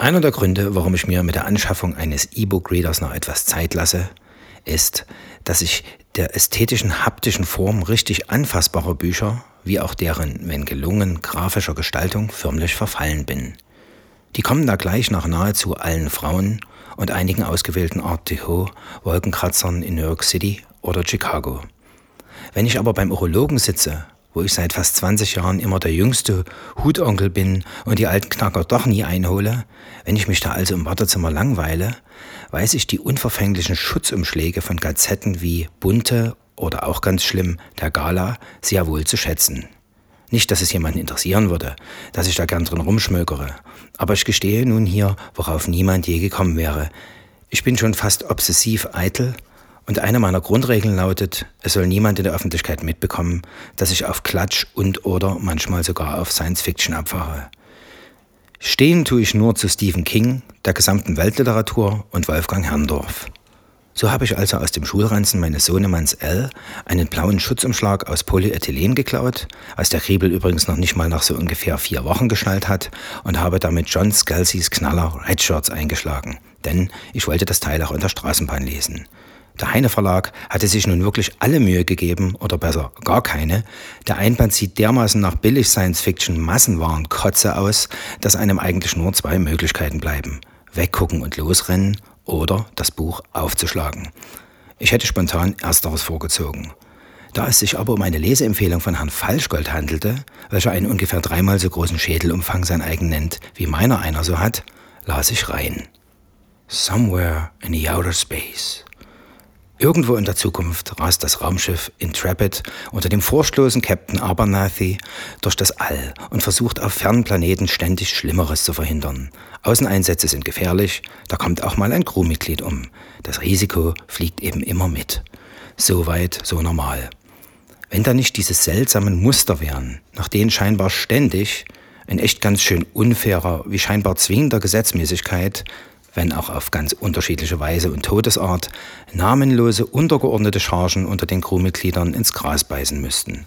Einer der Gründe, warum ich mir mit der Anschaffung eines E-Book-Readers noch etwas Zeit lasse, ist, dass ich der ästhetischen, haptischen Form richtig anfassbarer Bücher, wie auch deren, wenn gelungen, grafischer Gestaltung förmlich verfallen bin. Die kommen da gleich nach nahezu allen Frauen und einigen ausgewählten Art Deco Wolkenkratzern in New York City oder Chicago. Wenn ich aber beim Urologen sitze wo ich seit fast 20 Jahren immer der jüngste Hutonkel bin und die alten Knacker doch nie einhole, wenn ich mich da also im Wartezimmer langweile, weiß ich die unverfänglichen Schutzumschläge von Gazetten wie Bunte oder auch ganz schlimm der Gala sehr wohl zu schätzen. Nicht, dass es jemanden interessieren würde, dass ich da gern drin rumschmökere, aber ich gestehe nun hier, worauf niemand je gekommen wäre. Ich bin schon fast obsessiv eitel und eine meiner Grundregeln lautet, es soll niemand in der Öffentlichkeit mitbekommen, dass ich auf Klatsch und oder manchmal sogar auf Science Fiction abfahre. Stehen tue ich nur zu Stephen King, der gesamten Weltliteratur und Wolfgang Herrndorf. So habe ich also aus dem Schulranzen meines Sohnemanns L einen blauen Schutzumschlag aus Polyethylen geklaut, als der Kriebel übrigens noch nicht mal nach so ungefähr vier Wochen geschnallt hat, und habe damit John Scalzys Knaller Red Shirts eingeschlagen, denn ich wollte das Teil auch in der Straßenbahn lesen. Der Heine Verlag hatte sich nun wirklich alle Mühe gegeben, oder besser gar keine. Der Einband sieht dermaßen nach billig Science-Fiction Massenwaren Kotze aus, dass einem eigentlich nur zwei Möglichkeiten bleiben. Weggucken und losrennen oder das Buch aufzuschlagen. Ich hätte spontan ersteres vorgezogen. Da es sich aber um eine Leseempfehlung von Herrn Falschgold handelte, welcher einen ungefähr dreimal so großen Schädelumfang sein eigen nennt, wie meiner einer so hat, las ich rein. Somewhere in the outer space. Irgendwo in der Zukunft rast das Raumschiff Intrepid unter dem vorstoßen Captain Abernathy durch das All und versucht auf fernen Planeten ständig Schlimmeres zu verhindern. Außeneinsätze sind gefährlich, da kommt auch mal ein Crewmitglied um. Das Risiko fliegt eben immer mit. So weit, so normal. Wenn da nicht diese seltsamen Muster wären, nach denen scheinbar ständig, in echt ganz schön unfairer, wie scheinbar zwingender Gesetzmäßigkeit, wenn auch auf ganz unterschiedliche Weise und Todesart, namenlose untergeordnete Chargen unter den Crewmitgliedern ins Gras beißen müssten.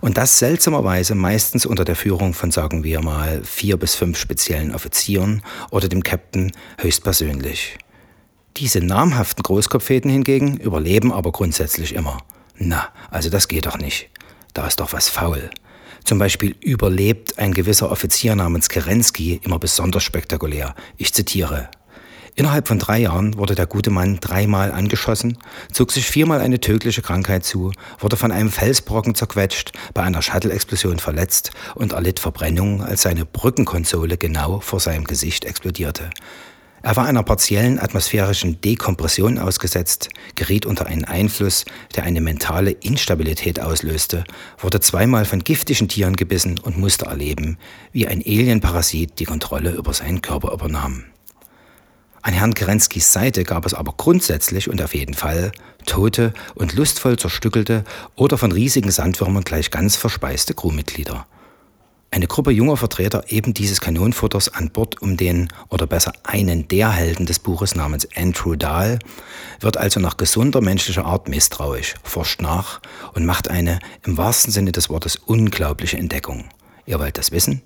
Und das seltsamerweise meistens unter der Führung von, sagen wir mal, vier bis fünf speziellen Offizieren oder dem Captain höchstpersönlich. Diese namhaften Großkopfäden hingegen überleben aber grundsätzlich immer. Na, also das geht doch nicht. Da ist doch was faul. Zum Beispiel überlebt ein gewisser Offizier namens Kerensky immer besonders spektakulär. Ich zitiere. Innerhalb von drei Jahren wurde der gute Mann dreimal angeschossen, zog sich viermal eine tödliche Krankheit zu, wurde von einem Felsbrocken zerquetscht, bei einer Shuttle-Explosion verletzt und erlitt Verbrennungen, als seine Brückenkonsole genau vor seinem Gesicht explodierte. Er war einer partiellen atmosphärischen Dekompression ausgesetzt, geriet unter einen Einfluss, der eine mentale Instabilität auslöste, wurde zweimal von giftigen Tieren gebissen und musste erleben, wie ein Alienparasit die Kontrolle über seinen Körper übernahm. An Herrn Kerenskis Seite gab es aber grundsätzlich und auf jeden Fall tote und lustvoll zerstückelte oder von riesigen Sandwürmern gleich ganz verspeiste Crewmitglieder. Eine Gruppe junger Vertreter eben dieses Kanonenfutters an Bord um den, oder besser einen der Helden des Buches namens Andrew Dahl, wird also nach gesunder menschlicher Art misstrauisch, forscht nach und macht eine, im wahrsten Sinne des Wortes, unglaubliche Entdeckung. Ihr wollt das wissen?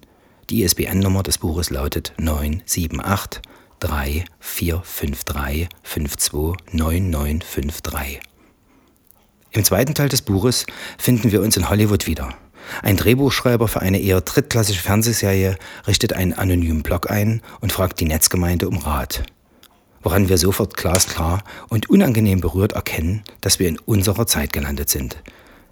Die ISBN-Nummer des Buches lautet 978 3 4 5 3 5 2 9 9 5 3. Im zweiten Teil des Buches finden wir uns in Hollywood wieder. Ein Drehbuchschreiber für eine eher drittklassische Fernsehserie richtet einen anonymen Blog ein und fragt die Netzgemeinde um Rat. Woran wir sofort glasklar und unangenehm berührt erkennen, dass wir in unserer Zeit gelandet sind.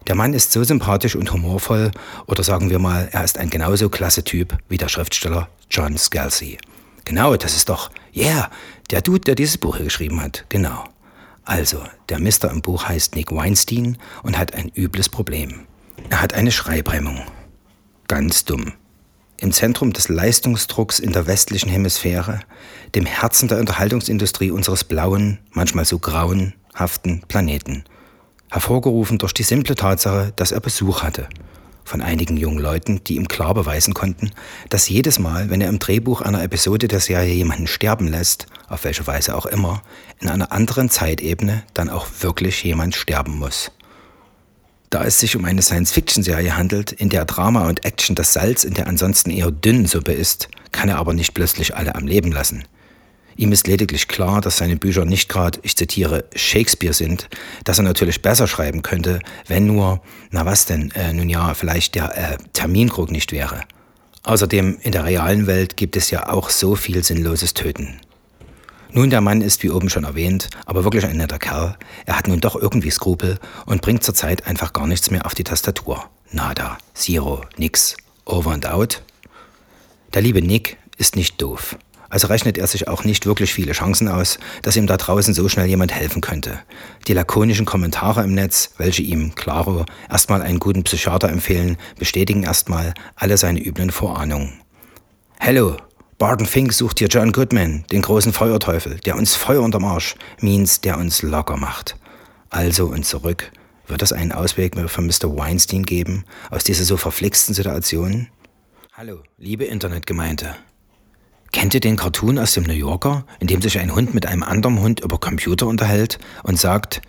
Der Mann ist so sympathisch und humorvoll, oder sagen wir mal, er ist ein genauso klasse Typ wie der Schriftsteller John Scalzi. Genau, das ist doch, yeah, der Dude, der dieses Buch hier geschrieben hat. Genau. Also, der Mister im Buch heißt Nick Weinstein und hat ein übles Problem. Er hat eine Schreibhemmung. Ganz dumm. Im Zentrum des Leistungsdrucks in der westlichen Hemisphäre, dem Herzen der Unterhaltungsindustrie unseres blauen, manchmal so grauenhaften Planeten. Hervorgerufen durch die simple Tatsache, dass er Besuch hatte – von einigen jungen Leuten, die ihm klar beweisen konnten, dass jedes Mal, wenn er im Drehbuch einer Episode der Serie jemanden sterben lässt, auf welche Weise auch immer, in einer anderen Zeitebene dann auch wirklich jemand sterben muss. Da es sich um eine Science-Fiction-Serie handelt, in der Drama und Action das Salz in der ansonsten eher dünnen Suppe ist, kann er aber nicht plötzlich alle am Leben lassen. Ihm ist lediglich klar, dass seine Bücher nicht gerade, ich zitiere, Shakespeare sind, dass er natürlich besser schreiben könnte, wenn nur, na was denn, äh, nun ja, vielleicht der äh, Terminkrug nicht wäre. Außerdem, in der realen Welt gibt es ja auch so viel sinnloses Töten. Nun, der Mann ist, wie oben schon erwähnt, aber wirklich ein netter Kerl. Er hat nun doch irgendwie Skrupel und bringt zurzeit einfach gar nichts mehr auf die Tastatur. Nada, Zero, nix, over and out. Der liebe Nick ist nicht doof. Also rechnet er sich auch nicht wirklich viele Chancen aus, dass ihm da draußen so schnell jemand helfen könnte. Die lakonischen Kommentare im Netz, welche ihm, klaro, erstmal einen guten Psychiater empfehlen, bestätigen erstmal alle seine üblen Vorahnungen. Hello, Barton Fink sucht hier John Goodman, den großen Feuerteufel, der uns Feuer unterm Arsch, means der uns locker macht. Also und zurück. Wird es einen Ausweg für Mr. Weinstein geben aus dieser so verflixten Situation? Hallo, liebe Internetgemeinde. Kennt ihr den Cartoon aus dem New Yorker, in dem sich ein Hund mit einem anderen Hund über Computer unterhält und sagt,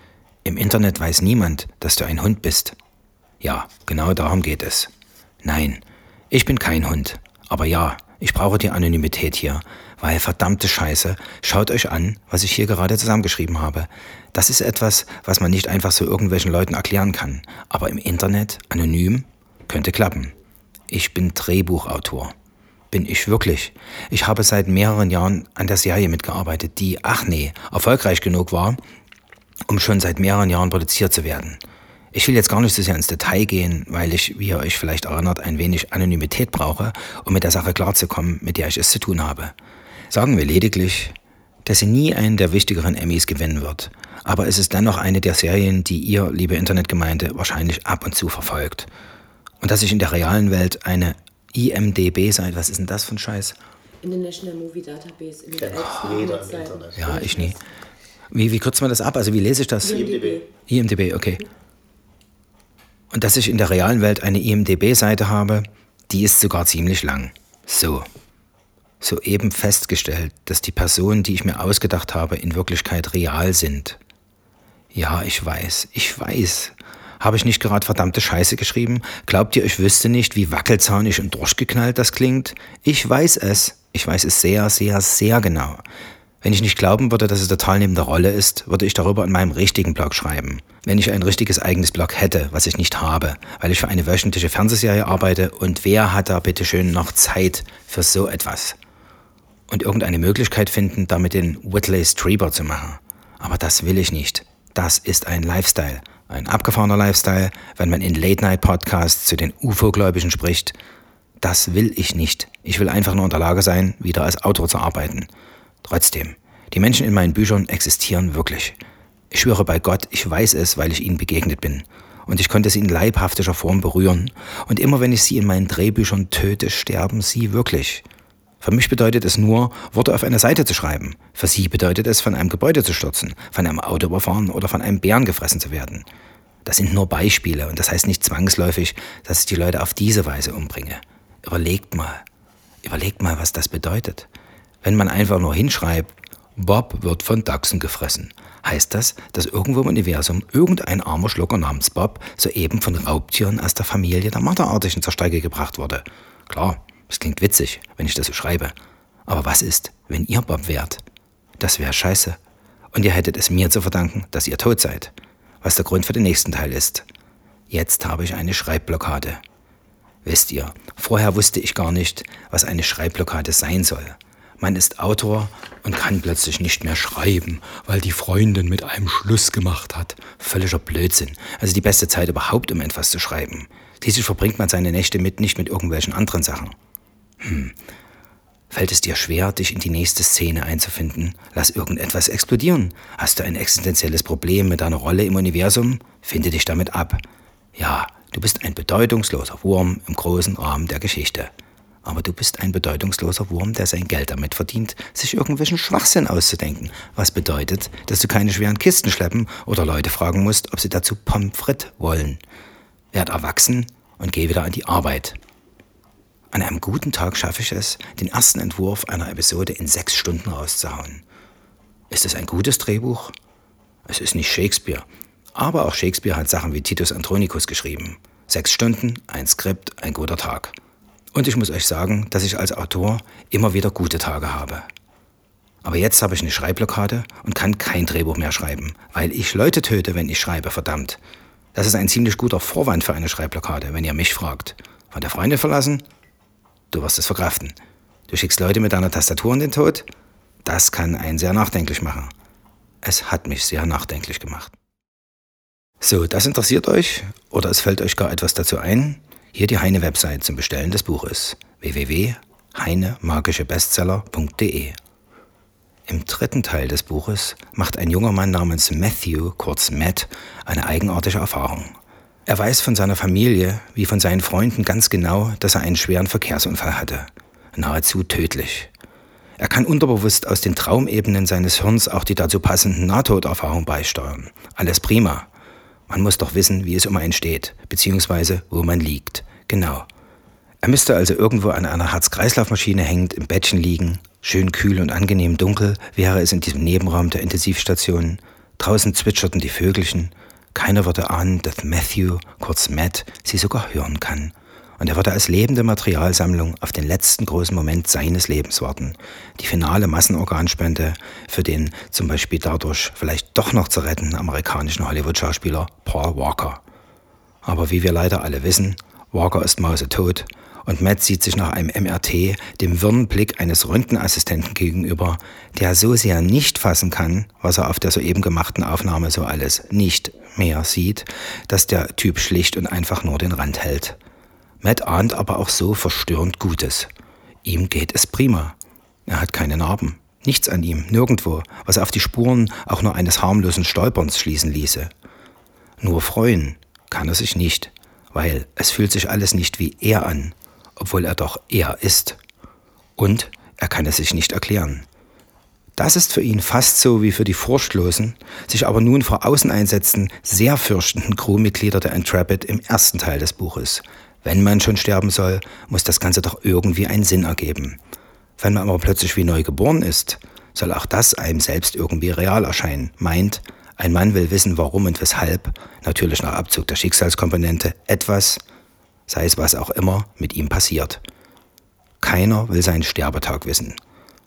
im Internet weiß niemand, dass du ein Hund bist? Ja, genau darum geht es. Nein, ich bin kein Hund. Aber ja, ich brauche die Anonymität hier, weil verdammte Scheiße, schaut euch an, was ich hier gerade zusammengeschrieben habe. Das ist etwas, was man nicht einfach so irgendwelchen Leuten erklären kann. Aber im Internet, anonym, könnte klappen. Ich bin Drehbuchautor bin ich wirklich. Ich habe seit mehreren Jahren an der Serie mitgearbeitet, die, ach nee, erfolgreich genug war, um schon seit mehreren Jahren produziert zu werden. Ich will jetzt gar nicht so sehr ins Detail gehen, weil ich, wie ihr euch vielleicht erinnert, ein wenig Anonymität brauche, um mit der Sache klarzukommen, mit der ich es zu tun habe. Sagen wir lediglich, dass sie nie einen der wichtigeren Emmys gewinnen wird. Aber es ist dennoch eine der Serien, die ihr, liebe Internetgemeinde, wahrscheinlich ab und zu verfolgt. Und dass ich in der realen Welt eine IMDB sein. Was ist denn das für ein Scheiß? International Movie Database. In der ja, ja, ich nie. Wie, wie kürzt man das ab? Also wie lese ich das? IMDB. IMDB, okay. Und dass ich in der realen Welt eine IMDB-Seite habe, die ist sogar ziemlich lang. So. Soeben festgestellt, dass die Personen, die ich mir ausgedacht habe, in Wirklichkeit real sind. Ja, ich weiß, ich weiß. Habe ich nicht gerade verdammte Scheiße geschrieben? Glaubt ihr, ich wüsste nicht, wie wackelzahnig und durchgeknallt das klingt? Ich weiß es. Ich weiß es sehr, sehr, sehr genau. Wenn ich nicht glauben würde, dass es total neben der Rolle ist, würde ich darüber in meinem richtigen Blog schreiben. Wenn ich ein richtiges eigenes Blog hätte, was ich nicht habe, weil ich für eine wöchentliche Fernsehserie arbeite und wer hat da bitte schön noch Zeit für so etwas? Und irgendeine Möglichkeit finden, damit den Whitley Strieber zu machen. Aber das will ich nicht. Das ist ein Lifestyle. Ein abgefahrener Lifestyle, wenn man in Late-Night-Podcasts zu den UFO-Gläubigen spricht. Das will ich nicht. Ich will einfach nur in der Lage sein, wieder als Autor zu arbeiten. Trotzdem, die Menschen in meinen Büchern existieren wirklich. Ich schwöre bei Gott, ich weiß es, weil ich ihnen begegnet bin. Und ich konnte sie in leibhaftischer Form berühren. Und immer wenn ich sie in meinen Drehbüchern töte, sterben sie wirklich. Für mich bedeutet es nur, Worte auf eine Seite zu schreiben. Für sie bedeutet es, von einem Gebäude zu stürzen, von einem Auto überfahren oder von einem Bären gefressen zu werden. Das sind nur Beispiele und das heißt nicht zwangsläufig, dass ich die Leute auf diese Weise umbringe. Überlegt mal, überlegt mal, was das bedeutet. Wenn man einfach nur hinschreibt, Bob wird von Dachsen gefressen, heißt das, dass irgendwo im Universum irgendein armer Schlucker namens Bob soeben von Raubtieren aus der Familie der Marderartigen zur Strecke gebracht wurde. Klar, das klingt witzig, wenn ich das so schreibe. Aber was ist, wenn ihr Bob wärt? Das wäre scheiße. Und ihr hättet es mir zu verdanken, dass ihr tot seid. Was der Grund für den nächsten Teil ist. Jetzt habe ich eine Schreibblockade. Wisst ihr, vorher wusste ich gar nicht, was eine Schreibblockade sein soll. Man ist Autor und kann plötzlich nicht mehr schreiben, weil die Freundin mit einem Schluss gemacht hat. Völliger Blödsinn. Also die beste Zeit überhaupt, um etwas zu schreiben. Schließlich verbringt man seine Nächte mit, nicht mit irgendwelchen anderen Sachen. Hm. Fällt es dir schwer, dich in die nächste Szene einzufinden? Lass irgendetwas explodieren. Hast du ein existenzielles Problem mit deiner Rolle im Universum? Finde dich damit ab. Ja, du bist ein bedeutungsloser Wurm im großen Rahmen der Geschichte. Aber du bist ein bedeutungsloser Wurm, der sein Geld damit verdient, sich irgendwelchen Schwachsinn auszudenken. Was bedeutet, dass du keine schweren Kisten schleppen oder Leute fragen musst, ob sie dazu Pommes frites wollen. Werd erwachsen und geh wieder an die Arbeit. An einem guten Tag schaffe ich es, den ersten Entwurf einer Episode in sechs Stunden rauszuhauen. Ist es ein gutes Drehbuch? Es ist nicht Shakespeare. Aber auch Shakespeare hat Sachen wie Titus Andronicus geschrieben. Sechs Stunden, ein Skript, ein guter Tag. Und ich muss euch sagen, dass ich als Autor immer wieder gute Tage habe. Aber jetzt habe ich eine Schreibblockade und kann kein Drehbuch mehr schreiben, weil ich Leute töte, wenn ich schreibe, verdammt. Das ist ein ziemlich guter Vorwand für eine Schreibblockade, wenn ihr mich fragt. Von der Freundin verlassen? Du wirst es verkraften. Du schickst Leute mit deiner Tastatur in den Tod? Das kann einen sehr nachdenklich machen. Es hat mich sehr nachdenklich gemacht. So, das interessiert euch oder es fällt euch gar etwas dazu ein? Hier die Heine-Website zum Bestellen des Buches www.heinemagischebestseller.de im dritten Teil des Buches macht ein junger Mann namens Matthew, kurz Matt, eine eigenartige Erfahrung. Er weiß von seiner Familie wie von seinen Freunden ganz genau, dass er einen schweren Verkehrsunfall hatte. Nahezu tödlich. Er kann unterbewusst aus den Traumebenen seines Hirns auch die dazu passenden Nahtoderfahrungen beisteuern. Alles prima. Man muss doch wissen, wie es um einen steht, beziehungsweise wo man liegt. Genau. Er müsste also irgendwo an einer Herz-Kreislauf-Maschine hängend im Bettchen liegen, Schön kühl und angenehm dunkel wäre es in diesem Nebenraum der Intensivstation. Draußen zwitscherten die Vögelchen. Keiner würde ahnen, dass Matthew, kurz Matt, sie sogar hören kann. Und er würde als lebende Materialsammlung auf den letzten großen Moment seines Lebens warten. Die finale Massenorganspende für den zum Beispiel dadurch vielleicht doch noch zu rettenden amerikanischen Hollywood-Schauspieler Paul Walker. Aber wie wir leider alle wissen, Walker ist mausetot und Matt sieht sich nach einem MRT dem wirren Blick eines Röntgenassistenten gegenüber, der so sehr nicht fassen kann, was er auf der soeben gemachten Aufnahme so alles nicht mehr sieht, dass der Typ schlicht und einfach nur den Rand hält. Matt ahnt aber auch so verstörend Gutes. Ihm geht es prima. Er hat keine Narben. Nichts an ihm, nirgendwo, was auf die Spuren auch nur eines harmlosen Stolperns schließen ließe. Nur freuen kann er sich nicht, weil es fühlt sich alles nicht wie er an, obwohl er doch er ist. Und er kann es sich nicht erklären. Das ist für ihn fast so wie für die furchtlosen, sich aber nun vor außen einsetzten, sehr fürchtenden Crewmitglieder der Intrepid im ersten Teil des Buches. Wenn man schon sterben soll, muss das Ganze doch irgendwie einen Sinn ergeben. Wenn man aber plötzlich wie neu geboren ist, soll auch das einem selbst irgendwie real erscheinen. Meint, ein Mann will wissen, warum und weshalb, natürlich nach Abzug der Schicksalskomponente, etwas, sei es was auch immer, mit ihm passiert. Keiner will seinen Sterbetag wissen.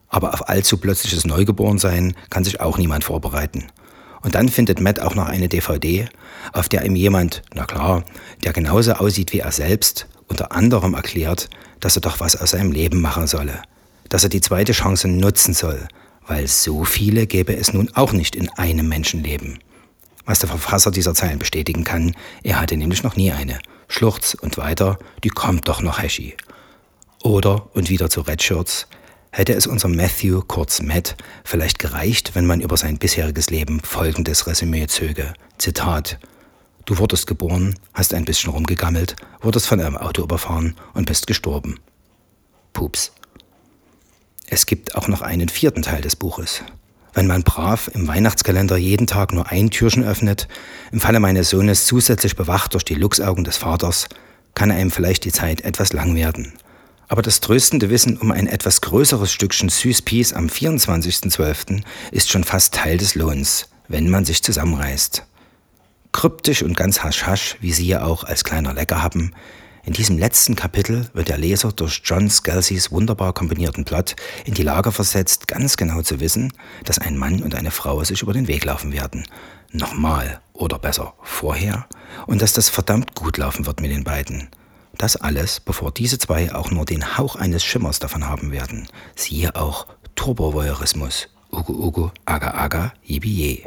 Aber auf allzu plötzliches Neugeborensein kann sich auch niemand vorbereiten. Und dann findet Matt auch noch eine DVD, auf der ihm jemand, na klar, der genauso aussieht wie er selbst, unter anderem erklärt, dass er doch was aus seinem Leben machen solle. Dass er die zweite Chance nutzen soll, weil so viele gäbe es nun auch nicht in einem Menschenleben. Was der Verfasser dieser Zeilen bestätigen kann, er hatte nämlich noch nie eine. Schluchz und weiter, die kommt doch noch Heschi. Oder, und wieder zu Redshirts, hätte es unserem Matthew, kurz Matt, vielleicht gereicht, wenn man über sein bisheriges Leben folgendes Resümee zöge. Zitat. Du wurdest geboren, hast ein bisschen rumgegammelt, wurdest von einem Auto überfahren und bist gestorben. Pups. Es gibt auch noch einen vierten Teil des Buches. Wenn man brav im Weihnachtskalender jeden Tag nur ein Türchen öffnet, im Falle meines Sohnes zusätzlich bewacht durch die Luchsaugen des Vaters, kann einem vielleicht die Zeit etwas lang werden. Aber das tröstende Wissen um ein etwas größeres Stückchen Süßpies am 24.12. ist schon fast Teil des Lohns, wenn man sich zusammenreißt. Kryptisch und ganz hasch-hasch, wie Sie ja auch als kleiner Lecker haben, in diesem letzten Kapitel wird der Leser durch John Scalzys wunderbar kombinierten Plot in die Lage versetzt, ganz genau zu wissen, dass ein Mann und eine Frau sich über den Weg laufen werden. Nochmal oder besser vorher und dass das verdammt gut laufen wird mit den beiden. Das alles, bevor diese zwei auch nur den Hauch eines Schimmers davon haben werden. Siehe auch Turbovoyeurismus. Ugu Ugu, Aga Aga, Yibi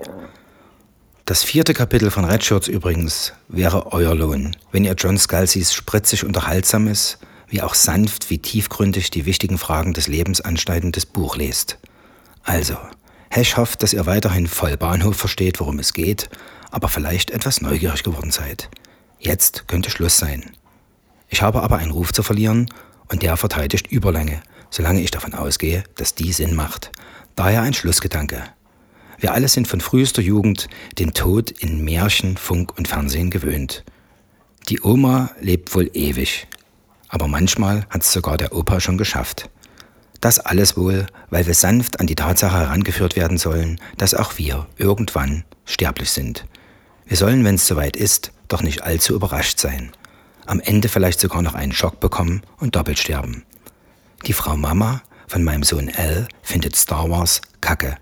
das vierte Kapitel von Red Shirts übrigens wäre euer Lohn, wenn ihr John Scalzys spritzig unterhaltsames, wie auch sanft wie tiefgründig die wichtigen Fragen des Lebens anschneidendes Buch lest. Also, Hesch hofft, dass ihr weiterhin voll Bahnhof versteht, worum es geht, aber vielleicht etwas neugierig geworden seid. Jetzt könnte Schluss sein. Ich habe aber einen Ruf zu verlieren und der verteidigt Überlänge, solange ich davon ausgehe, dass die Sinn macht. Daher ein Schlussgedanke. Wir alle sind von frühester Jugend den Tod in Märchen, Funk und Fernsehen gewöhnt. Die Oma lebt wohl ewig, aber manchmal hat es sogar der Opa schon geschafft. Das alles wohl, weil wir sanft an die Tatsache herangeführt werden sollen, dass auch wir irgendwann sterblich sind. Wir sollen, wenn es soweit ist, doch nicht allzu überrascht sein. am Ende vielleicht sogar noch einen Schock bekommen und doppelt sterben. Die Frau Mama von meinem Sohn L findet Star Wars kacke,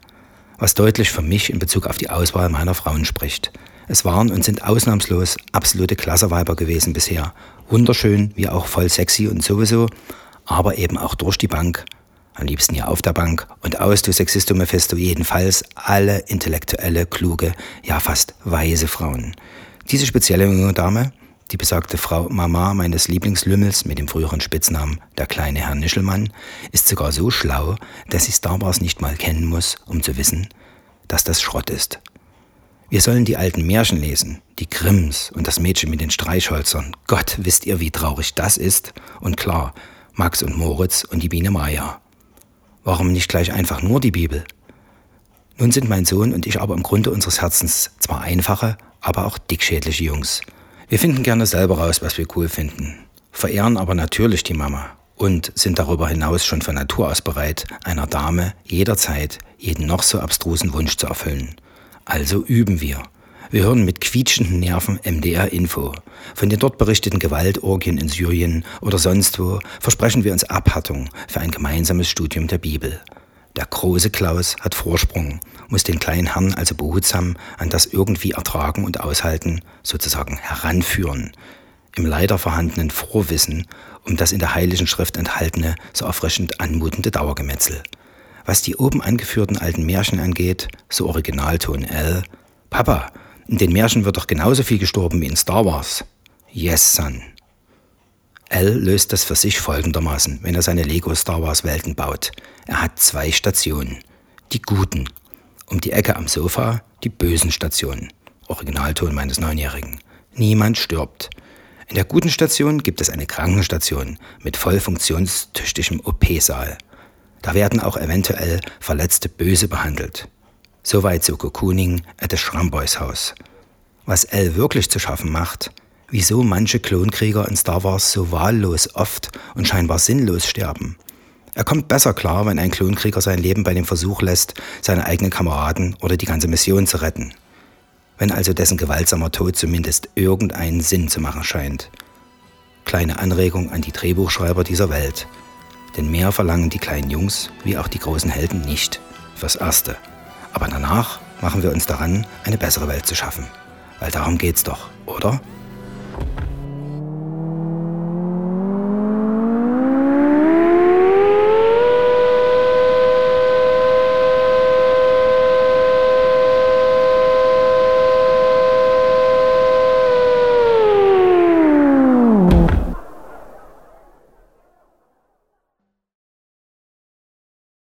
was deutlich für mich in Bezug auf die Auswahl meiner Frauen spricht. Es waren und sind ausnahmslos absolute Klasseweiber gewesen bisher. Wunderschön, wie auch voll sexy und sowieso, aber eben auch durch die Bank. Am liebsten ja auf der Bank und aus, du Sexisto Mephisto, jedenfalls alle intellektuelle, kluge, ja fast weise Frauen. Diese spezielle junge Dame, die besagte Frau Mama meines Lieblingslümmels mit dem früheren Spitznamen der kleine Herr Nischelmann, ist sogar so schlau, dass sie Star Wars nicht mal kennen muss, um zu wissen, dass das Schrott ist. Wir sollen die alten Märchen lesen, die Grimms und das Mädchen mit den Streichholzern. Gott, wisst ihr, wie traurig das ist? Und klar, Max und Moritz und die Biene Maya. Warum nicht gleich einfach nur die Bibel? Nun sind mein Sohn und ich aber im Grunde unseres Herzens zwar einfache, aber auch dickschädliche Jungs. Wir finden gerne selber raus, was wir cool finden, verehren aber natürlich die Mama und sind darüber hinaus schon von Natur aus bereit, einer Dame jederzeit jeden noch so abstrusen Wunsch zu erfüllen. Also üben wir. Wir hören mit quietschenden Nerven MDR Info. Von den dort berichteten Gewaltorgien in Syrien oder sonst wo versprechen wir uns Abhärtung für ein gemeinsames Studium der Bibel. Der große Klaus hat Vorsprung, muss den kleinen Herrn also behutsam an das irgendwie ertragen und aushalten, sozusagen heranführen, im leider vorhandenen Vorwissen um das in der Heiligen Schrift enthaltene, so erfrischend anmutende Dauergemetzel. Was die oben angeführten alten Märchen angeht, so Originalton L. Papa, in den Märchen wird doch genauso viel gestorben wie in Star Wars. Yes, son. L löst das für sich folgendermaßen, wenn er seine Lego Star Wars Welten baut. Er hat zwei Stationen. Die guten. Um die Ecke am Sofa die bösen Stationen. Originalton meines Neunjährigen. Niemand stirbt. In der guten Station gibt es eine Krankenstation mit voll funktionstüchtigem OP-Saal. Da werden auch eventuell Verletzte böse behandelt. Soweit so Cocooning at the Schramboys Haus. Was L wirklich zu schaffen macht, wieso manche Klonkrieger in Star Wars so wahllos oft und scheinbar sinnlos sterben. Er kommt besser klar, wenn ein Klonkrieger sein Leben bei dem Versuch lässt, seine eigenen Kameraden oder die ganze Mission zu retten. Wenn also dessen gewaltsamer Tod zumindest irgendeinen Sinn zu machen scheint. Kleine Anregung an die Drehbuchschreiber dieser Welt. Denn mehr verlangen die kleinen Jungs wie auch die großen Helden nicht. Fürs Erste. Aber danach machen wir uns daran, eine bessere Welt zu schaffen. Weil darum geht's doch, oder?